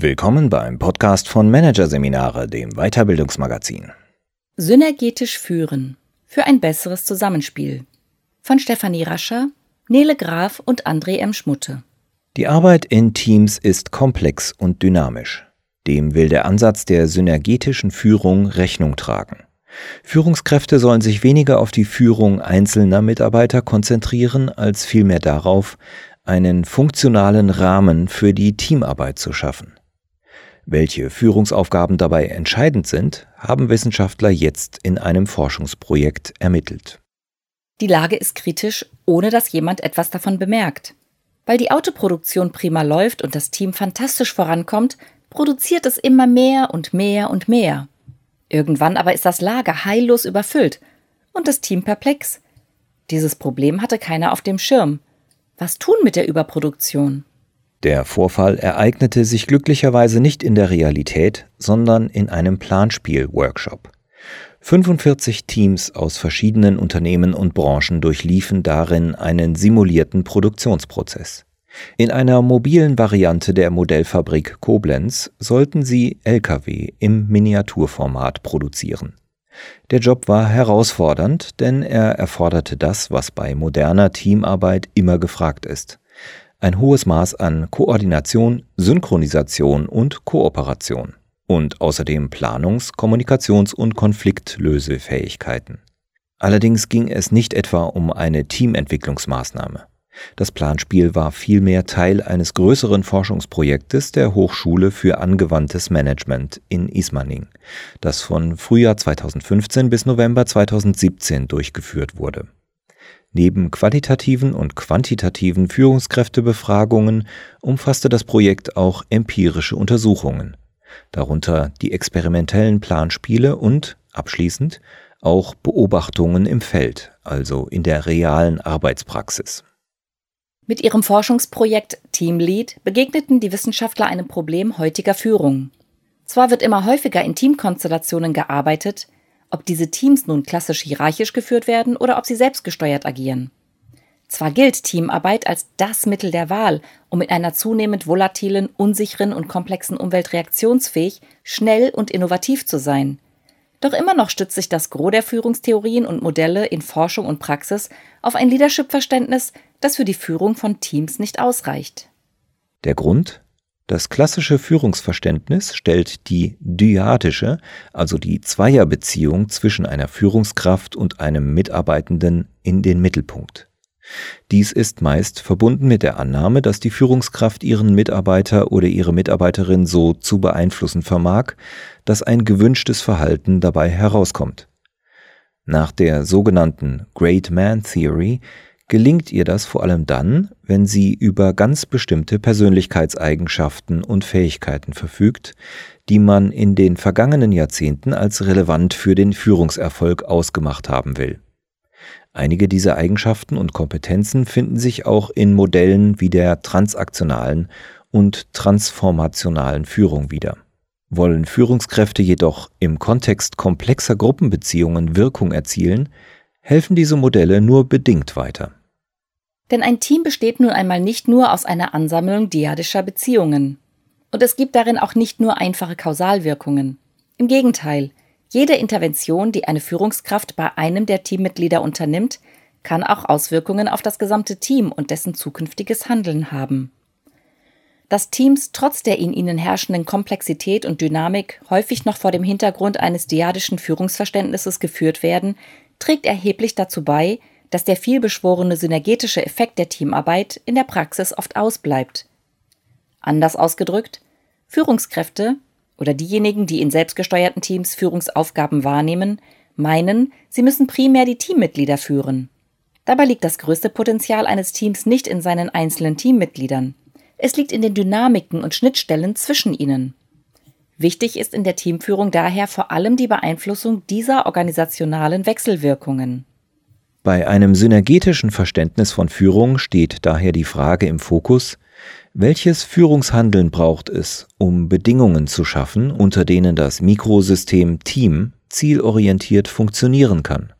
Willkommen beim Podcast von Managerseminare, dem Weiterbildungsmagazin. Synergetisch führen für ein besseres Zusammenspiel von Stefanie Rascher, Nele Graf und André M. Schmutte. Die Arbeit in Teams ist komplex und dynamisch. Dem will der Ansatz der synergetischen Führung Rechnung tragen. Führungskräfte sollen sich weniger auf die Führung einzelner Mitarbeiter konzentrieren, als vielmehr darauf, einen funktionalen Rahmen für die Teamarbeit zu schaffen. Welche Führungsaufgaben dabei entscheidend sind, haben Wissenschaftler jetzt in einem Forschungsprojekt ermittelt. Die Lage ist kritisch, ohne dass jemand etwas davon bemerkt. Weil die Autoproduktion prima läuft und das Team fantastisch vorankommt, produziert es immer mehr und mehr und mehr. Irgendwann aber ist das Lager heillos überfüllt und das Team perplex. Dieses Problem hatte keiner auf dem Schirm. Was tun mit der Überproduktion? Der Vorfall ereignete sich glücklicherweise nicht in der Realität, sondern in einem Planspiel-Workshop. 45 Teams aus verschiedenen Unternehmen und Branchen durchliefen darin einen simulierten Produktionsprozess. In einer mobilen Variante der Modellfabrik Koblenz sollten sie Lkw im Miniaturformat produzieren. Der Job war herausfordernd, denn er erforderte das, was bei moderner Teamarbeit immer gefragt ist ein hohes Maß an Koordination, Synchronisation und Kooperation und außerdem Planungs-, Kommunikations- und Konfliktlösefähigkeiten. Allerdings ging es nicht etwa um eine Teamentwicklungsmaßnahme. Das Planspiel war vielmehr Teil eines größeren Forschungsprojektes der Hochschule für angewandtes Management in Ismaning, das von Frühjahr 2015 bis November 2017 durchgeführt wurde. Neben qualitativen und quantitativen Führungskräftebefragungen umfasste das Projekt auch empirische Untersuchungen, darunter die experimentellen Planspiele und, abschließend, auch Beobachtungen im Feld, also in der realen Arbeitspraxis. Mit ihrem Forschungsprojekt Teamlead begegneten die Wissenschaftler einem Problem heutiger Führung. Zwar wird immer häufiger in Teamkonstellationen gearbeitet, ob diese Teams nun klassisch hierarchisch geführt werden oder ob sie selbstgesteuert agieren. Zwar gilt Teamarbeit als das Mittel der Wahl, um in einer zunehmend volatilen, unsicheren und komplexen Umwelt reaktionsfähig, schnell und innovativ zu sein. Doch immer noch stützt sich das Gros der Führungstheorien und Modelle in Forschung und Praxis auf ein Leadership-Verständnis, das für die Führung von Teams nicht ausreicht. Der Grund? Das klassische Führungsverständnis stellt die dyadische, also die Zweierbeziehung zwischen einer Führungskraft und einem Mitarbeitenden in den Mittelpunkt. Dies ist meist verbunden mit der Annahme, dass die Führungskraft ihren Mitarbeiter oder ihre Mitarbeiterin so zu beeinflussen vermag, dass ein gewünschtes Verhalten dabei herauskommt. Nach der sogenannten Great Man Theory gelingt ihr das vor allem dann, wenn sie über ganz bestimmte Persönlichkeitseigenschaften und Fähigkeiten verfügt, die man in den vergangenen Jahrzehnten als relevant für den Führungserfolg ausgemacht haben will. Einige dieser Eigenschaften und Kompetenzen finden sich auch in Modellen wie der transaktionalen und transformationalen Führung wieder. Wollen Führungskräfte jedoch im Kontext komplexer Gruppenbeziehungen Wirkung erzielen, helfen diese Modelle nur bedingt weiter. Denn ein Team besteht nun einmal nicht nur aus einer Ansammlung diadischer Beziehungen. Und es gibt darin auch nicht nur einfache Kausalwirkungen. Im Gegenteil, jede Intervention, die eine Führungskraft bei einem der Teammitglieder unternimmt, kann auch Auswirkungen auf das gesamte Team und dessen zukünftiges Handeln haben. Dass Teams trotz der in ihnen herrschenden Komplexität und Dynamik häufig noch vor dem Hintergrund eines diadischen Führungsverständnisses geführt werden, trägt erheblich dazu bei, dass der vielbeschworene synergetische Effekt der Teamarbeit in der Praxis oft ausbleibt. Anders ausgedrückt, Führungskräfte oder diejenigen, die in selbstgesteuerten Teams Führungsaufgaben wahrnehmen, meinen, sie müssen primär die Teammitglieder führen. Dabei liegt das größte Potenzial eines Teams nicht in seinen einzelnen Teammitgliedern. Es liegt in den Dynamiken und Schnittstellen zwischen ihnen. Wichtig ist in der Teamführung daher vor allem die Beeinflussung dieser organisationalen Wechselwirkungen. Bei einem synergetischen Verständnis von Führung steht daher die Frage im Fokus, welches Führungshandeln braucht es, um Bedingungen zu schaffen, unter denen das Mikrosystem Team zielorientiert funktionieren kann?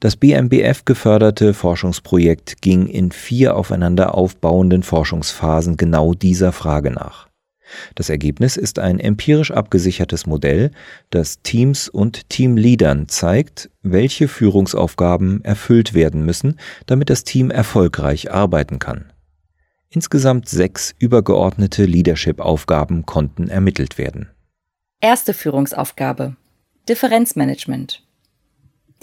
Das BMBF geförderte Forschungsprojekt ging in vier aufeinander aufbauenden Forschungsphasen genau dieser Frage nach. Das Ergebnis ist ein empirisch abgesichertes Modell, das Teams und Teamleadern zeigt, welche Führungsaufgaben erfüllt werden müssen, damit das Team erfolgreich arbeiten kann. Insgesamt sechs übergeordnete Leadership-Aufgaben konnten ermittelt werden. Erste Führungsaufgabe Differenzmanagement.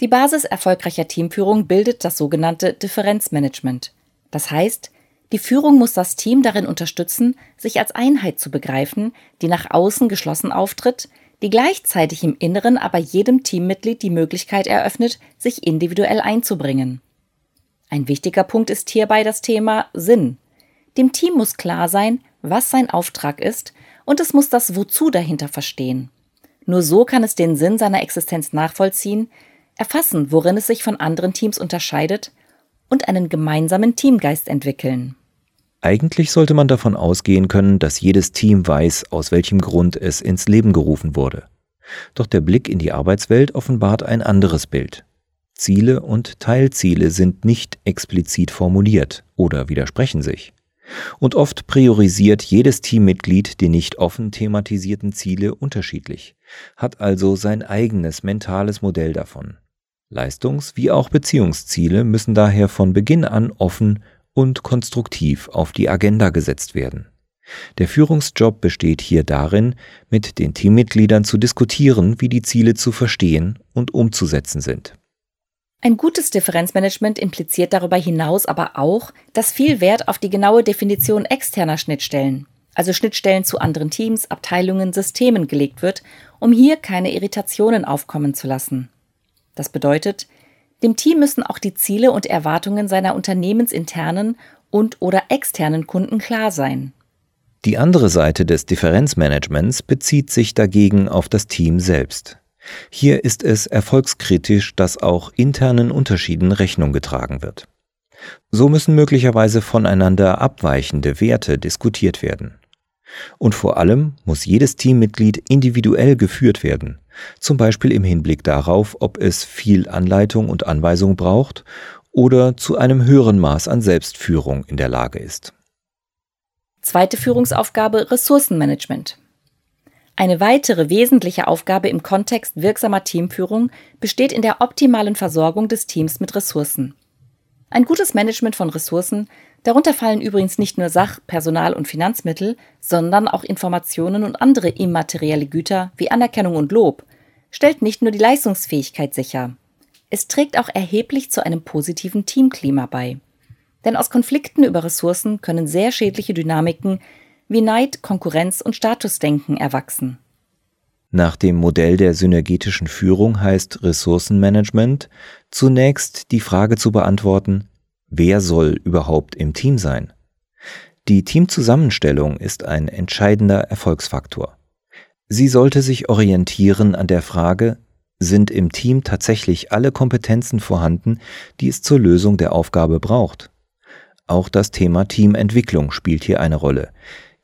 Die Basis erfolgreicher Teamführung bildet das sogenannte Differenzmanagement. Das heißt, die Führung muss das Team darin unterstützen, sich als Einheit zu begreifen, die nach außen geschlossen auftritt, die gleichzeitig im Inneren aber jedem Teammitglied die Möglichkeit eröffnet, sich individuell einzubringen. Ein wichtiger Punkt ist hierbei das Thema Sinn. Dem Team muss klar sein, was sein Auftrag ist, und es muss das Wozu dahinter verstehen. Nur so kann es den Sinn seiner Existenz nachvollziehen, erfassen, worin es sich von anderen Teams unterscheidet und einen gemeinsamen Teamgeist entwickeln. Eigentlich sollte man davon ausgehen können, dass jedes Team weiß, aus welchem Grund es ins Leben gerufen wurde. Doch der Blick in die Arbeitswelt offenbart ein anderes Bild. Ziele und Teilziele sind nicht explizit formuliert oder widersprechen sich. Und oft priorisiert jedes Teammitglied die nicht offen thematisierten Ziele unterschiedlich, hat also sein eigenes mentales Modell davon. Leistungs- wie auch Beziehungsziele müssen daher von Beginn an offen und konstruktiv auf die Agenda gesetzt werden. Der Führungsjob besteht hier darin, mit den Teammitgliedern zu diskutieren, wie die Ziele zu verstehen und umzusetzen sind. Ein gutes Differenzmanagement impliziert darüber hinaus aber auch, dass viel Wert auf die genaue Definition externer Schnittstellen, also Schnittstellen zu anderen Teams, Abteilungen, Systemen gelegt wird, um hier keine Irritationen aufkommen zu lassen. Das bedeutet, dem Team müssen auch die Ziele und Erwartungen seiner unternehmensinternen und oder externen Kunden klar sein. Die andere Seite des Differenzmanagements bezieht sich dagegen auf das Team selbst. Hier ist es erfolgskritisch, dass auch internen Unterschieden Rechnung getragen wird. So müssen möglicherweise voneinander abweichende Werte diskutiert werden. Und vor allem muss jedes Teammitglied individuell geführt werden, zum Beispiel im Hinblick darauf, ob es viel Anleitung und Anweisung braucht oder zu einem höheren Maß an Selbstführung in der Lage ist. Zweite Führungsaufgabe Ressourcenmanagement. Eine weitere wesentliche Aufgabe im Kontext wirksamer Teamführung besteht in der optimalen Versorgung des Teams mit Ressourcen. Ein gutes Management von Ressourcen, darunter fallen übrigens nicht nur Sach-, Personal- und Finanzmittel, sondern auch Informationen und andere immaterielle Güter wie Anerkennung und Lob, stellt nicht nur die Leistungsfähigkeit sicher. Es trägt auch erheblich zu einem positiven Teamklima bei. Denn aus Konflikten über Ressourcen können sehr schädliche Dynamiken wie Neid, Konkurrenz und Statusdenken erwachsen. Nach dem Modell der synergetischen Führung heißt Ressourcenmanagement zunächst die Frage zu beantworten, wer soll überhaupt im Team sein? Die Teamzusammenstellung ist ein entscheidender Erfolgsfaktor. Sie sollte sich orientieren an der Frage, sind im Team tatsächlich alle Kompetenzen vorhanden, die es zur Lösung der Aufgabe braucht? Auch das Thema Teamentwicklung spielt hier eine Rolle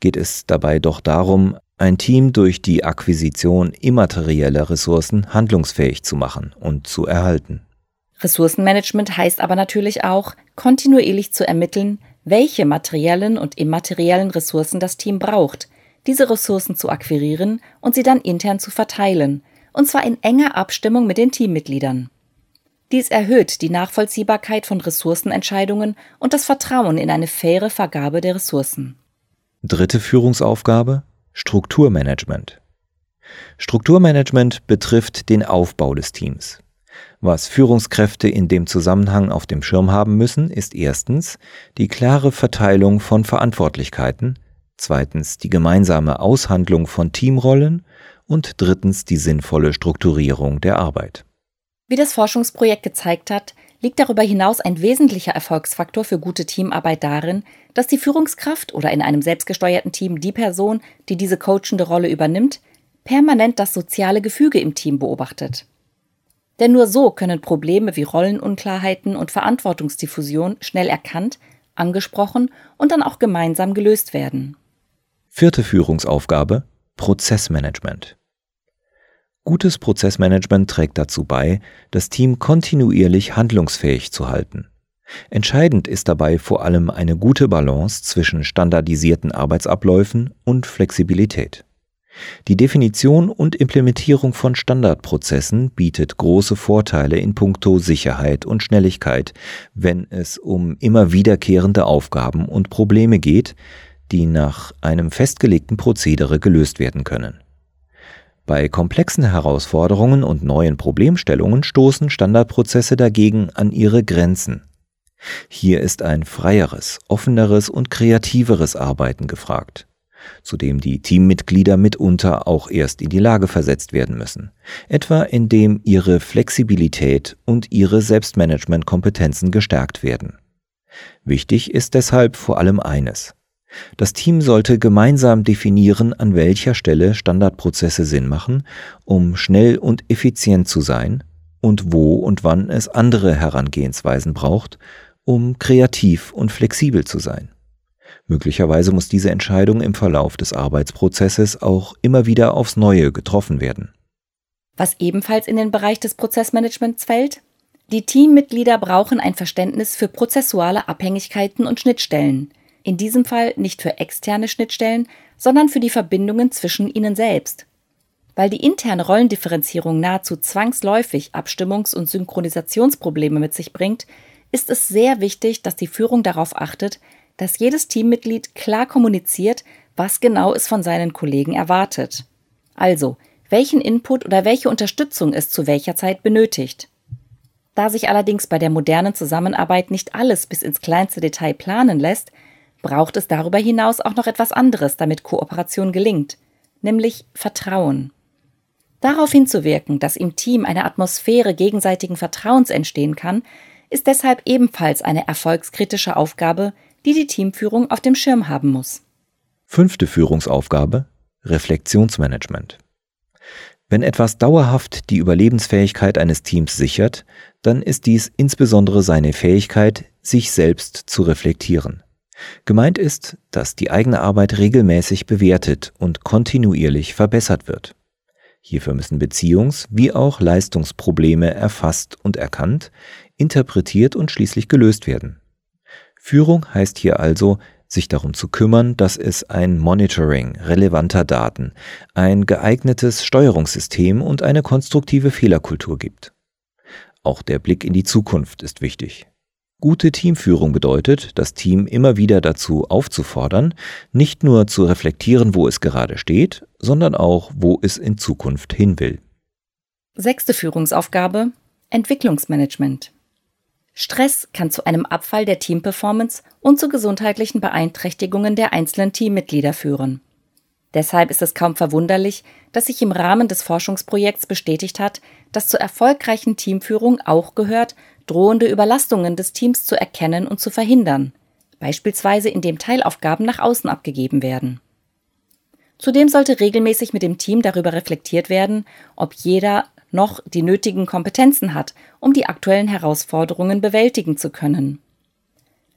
geht es dabei doch darum, ein Team durch die Akquisition immaterieller Ressourcen handlungsfähig zu machen und zu erhalten. Ressourcenmanagement heißt aber natürlich auch, kontinuierlich zu ermitteln, welche materiellen und immateriellen Ressourcen das Team braucht, diese Ressourcen zu akquirieren und sie dann intern zu verteilen, und zwar in enger Abstimmung mit den Teammitgliedern. Dies erhöht die Nachvollziehbarkeit von Ressourcenentscheidungen und das Vertrauen in eine faire Vergabe der Ressourcen. Dritte Führungsaufgabe Strukturmanagement. Strukturmanagement betrifft den Aufbau des Teams. Was Führungskräfte in dem Zusammenhang auf dem Schirm haben müssen, ist erstens die klare Verteilung von Verantwortlichkeiten, zweitens die gemeinsame Aushandlung von Teamrollen und drittens die sinnvolle Strukturierung der Arbeit. Wie das Forschungsprojekt gezeigt hat, liegt darüber hinaus ein wesentlicher Erfolgsfaktor für gute Teamarbeit darin, dass die Führungskraft oder in einem selbstgesteuerten Team die Person, die diese coachende Rolle übernimmt, permanent das soziale Gefüge im Team beobachtet. Denn nur so können Probleme wie Rollenunklarheiten und Verantwortungsdiffusion schnell erkannt, angesprochen und dann auch gemeinsam gelöst werden. Vierte Führungsaufgabe Prozessmanagement. Gutes Prozessmanagement trägt dazu bei, das Team kontinuierlich handlungsfähig zu halten. Entscheidend ist dabei vor allem eine gute Balance zwischen standardisierten Arbeitsabläufen und Flexibilität. Die Definition und Implementierung von Standardprozessen bietet große Vorteile in puncto Sicherheit und Schnelligkeit, wenn es um immer wiederkehrende Aufgaben und Probleme geht, die nach einem festgelegten Prozedere gelöst werden können. Bei komplexen Herausforderungen und neuen Problemstellungen stoßen Standardprozesse dagegen an ihre Grenzen. Hier ist ein freieres, offeneres und kreativeres Arbeiten gefragt zu dem die Teammitglieder mitunter auch erst in die Lage versetzt werden müssen, etwa indem ihre Flexibilität und ihre Selbstmanagementkompetenzen gestärkt werden. Wichtig ist deshalb vor allem eines. Das Team sollte gemeinsam definieren, an welcher Stelle Standardprozesse Sinn machen, um schnell und effizient zu sein, und wo und wann es andere Herangehensweisen braucht, um kreativ und flexibel zu sein. Möglicherweise muss diese Entscheidung im Verlauf des Arbeitsprozesses auch immer wieder aufs Neue getroffen werden. Was ebenfalls in den Bereich des Prozessmanagements fällt? Die Teammitglieder brauchen ein Verständnis für prozessuale Abhängigkeiten und Schnittstellen. In diesem Fall nicht für externe Schnittstellen, sondern für die Verbindungen zwischen ihnen selbst. Weil die interne Rollendifferenzierung nahezu zwangsläufig Abstimmungs- und Synchronisationsprobleme mit sich bringt, ist es sehr wichtig, dass die Führung darauf achtet, dass jedes Teammitglied klar kommuniziert, was genau es von seinen Kollegen erwartet. Also, welchen Input oder welche Unterstützung es zu welcher Zeit benötigt. Da sich allerdings bei der modernen Zusammenarbeit nicht alles bis ins kleinste Detail planen lässt, braucht es darüber hinaus auch noch etwas anderes, damit Kooperation gelingt, nämlich Vertrauen. Darauf hinzuwirken, dass im Team eine Atmosphäre gegenseitigen Vertrauens entstehen kann, ist deshalb ebenfalls eine erfolgskritische Aufgabe, die die Teamführung auf dem Schirm haben muss. Fünfte Führungsaufgabe Reflexionsmanagement. Wenn etwas dauerhaft die Überlebensfähigkeit eines Teams sichert, dann ist dies insbesondere seine Fähigkeit, sich selbst zu reflektieren. Gemeint ist, dass die eigene Arbeit regelmäßig bewertet und kontinuierlich verbessert wird. Hierfür müssen Beziehungs- wie auch Leistungsprobleme erfasst und erkannt, interpretiert und schließlich gelöst werden. Führung heißt hier also, sich darum zu kümmern, dass es ein Monitoring relevanter Daten, ein geeignetes Steuerungssystem und eine konstruktive Fehlerkultur gibt. Auch der Blick in die Zukunft ist wichtig. Gute Teamführung bedeutet, das Team immer wieder dazu aufzufordern, nicht nur zu reflektieren, wo es gerade steht, sondern auch, wo es in Zukunft hin will. Sechste Führungsaufgabe Entwicklungsmanagement. Stress kann zu einem Abfall der Teamperformance und zu gesundheitlichen Beeinträchtigungen der einzelnen Teammitglieder führen. Deshalb ist es kaum verwunderlich, dass sich im Rahmen des Forschungsprojekts bestätigt hat, dass zur erfolgreichen Teamführung auch gehört, drohende Überlastungen des Teams zu erkennen und zu verhindern, beispielsweise indem Teilaufgaben nach außen abgegeben werden. Zudem sollte regelmäßig mit dem Team darüber reflektiert werden, ob jeder noch die nötigen Kompetenzen hat, um die aktuellen Herausforderungen bewältigen zu können.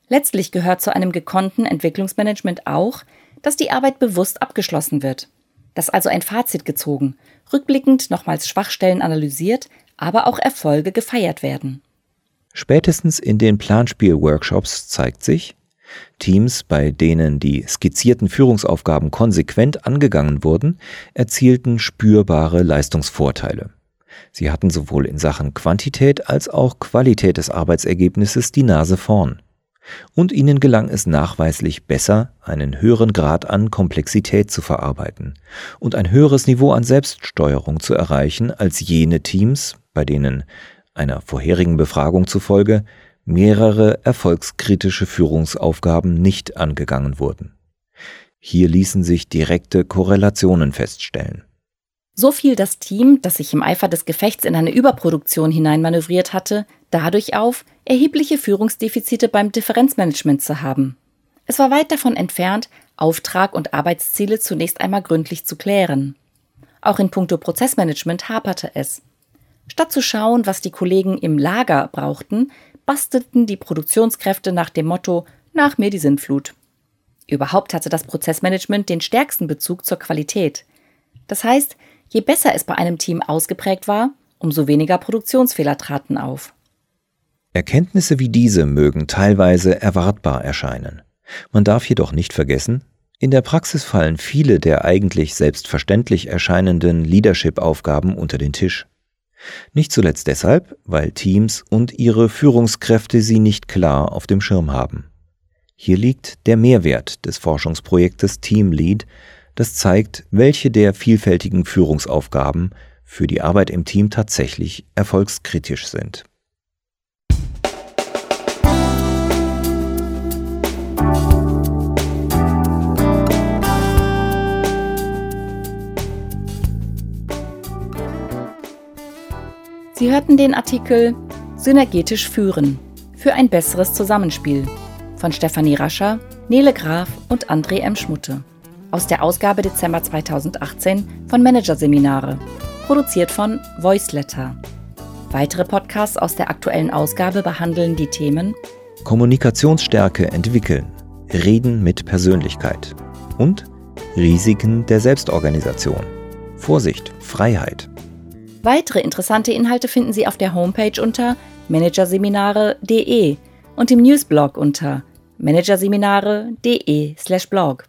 Letztlich gehört zu einem gekonnten Entwicklungsmanagement auch, dass die Arbeit bewusst abgeschlossen wird, dass also ein Fazit gezogen, rückblickend nochmals Schwachstellen analysiert, aber auch Erfolge gefeiert werden. Spätestens in den Planspiel-Workshops zeigt sich, Teams, bei denen die skizzierten Führungsaufgaben konsequent angegangen wurden, erzielten spürbare Leistungsvorteile. Sie hatten sowohl in Sachen Quantität als auch Qualität des Arbeitsergebnisses die Nase vorn. Und ihnen gelang es nachweislich besser, einen höheren Grad an Komplexität zu verarbeiten und ein höheres Niveau an Selbststeuerung zu erreichen als jene Teams, bei denen einer vorherigen Befragung zufolge mehrere erfolgskritische Führungsaufgaben nicht angegangen wurden. Hier ließen sich direkte Korrelationen feststellen. So fiel das Team, das sich im Eifer des Gefechts in eine Überproduktion hineinmanövriert hatte, dadurch auf, erhebliche Führungsdefizite beim Differenzmanagement zu haben. Es war weit davon entfernt, Auftrag und Arbeitsziele zunächst einmal gründlich zu klären. Auch in puncto Prozessmanagement haperte es. Statt zu schauen, was die Kollegen im Lager brauchten, bastelten die Produktionskräfte nach dem Motto Nach mir die Sintflut. Überhaupt hatte das Prozessmanagement den stärksten Bezug zur Qualität. Das heißt, Je besser es bei einem Team ausgeprägt war, umso weniger Produktionsfehler traten auf. Erkenntnisse wie diese mögen teilweise erwartbar erscheinen. Man darf jedoch nicht vergessen, in der Praxis fallen viele der eigentlich selbstverständlich erscheinenden Leadership-Aufgaben unter den Tisch. Nicht zuletzt deshalb, weil Teams und ihre Führungskräfte sie nicht klar auf dem Schirm haben. Hier liegt der Mehrwert des Forschungsprojektes Team Lead, das zeigt, welche der vielfältigen Führungsaufgaben für die Arbeit im Team tatsächlich erfolgskritisch sind. Sie hörten den Artikel Synergetisch führen für ein besseres Zusammenspiel von Stefanie Rascher, Nele Graf und André M. Schmutte aus der Ausgabe Dezember 2018 von Managerseminare, produziert von Voiceletter. Weitere Podcasts aus der aktuellen Ausgabe behandeln die Themen Kommunikationsstärke entwickeln, Reden mit Persönlichkeit und Risiken der Selbstorganisation. Vorsicht, Freiheit. Weitere interessante Inhalte finden Sie auf der Homepage unter managerseminare.de und im Newsblog unter managerseminare.de/blog.